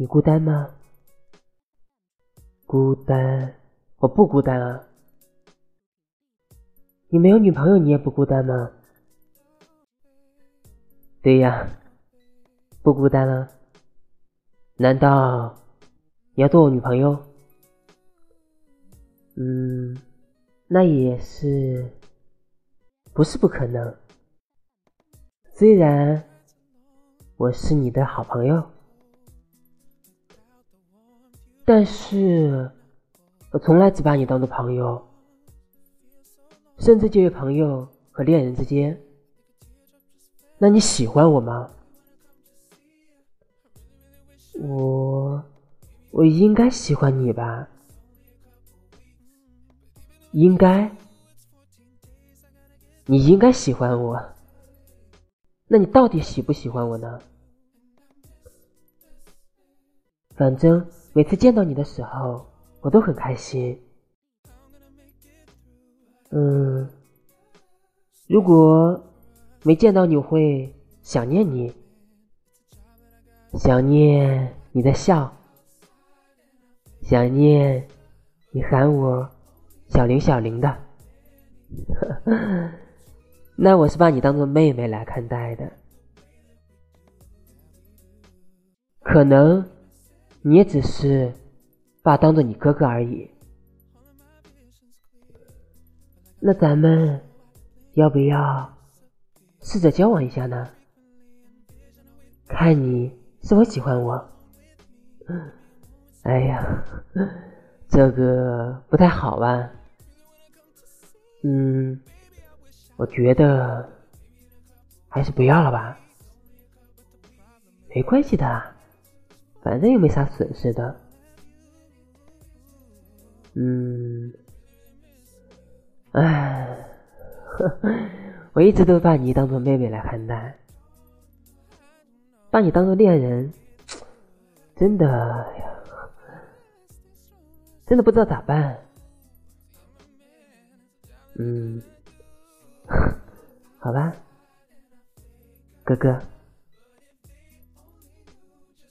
你孤单吗？孤单，我不孤单啊。你没有女朋友，你也不孤单吗？对呀，不孤单了。难道你要做我女朋友？嗯，那也是，不是不可能。虽然我是你的好朋友。但是，我从来只把你当做朋友，甚至介于朋友和恋人之间。那你喜欢我吗？我，我应该喜欢你吧？应该？你应该喜欢我。那你到底喜不喜欢我呢？反正。每次见到你的时候，我都很开心。嗯，如果没见到你，我会想念你，想念你的笑，想念你喊我小林小林的。那我是把你当做妹妹来看待的，可能。你也只是把当做你哥哥而已。那咱们要不要试着交往一下呢？看你是否喜欢我。哎呀，这个不太好吧？嗯，我觉得还是不要了吧。没关系的。反正又没啥损失的，嗯，哎，我一直都把你当做妹妹来看待，把你当做恋人，真的呀，真的不知道咋办。嗯，好吧，哥哥。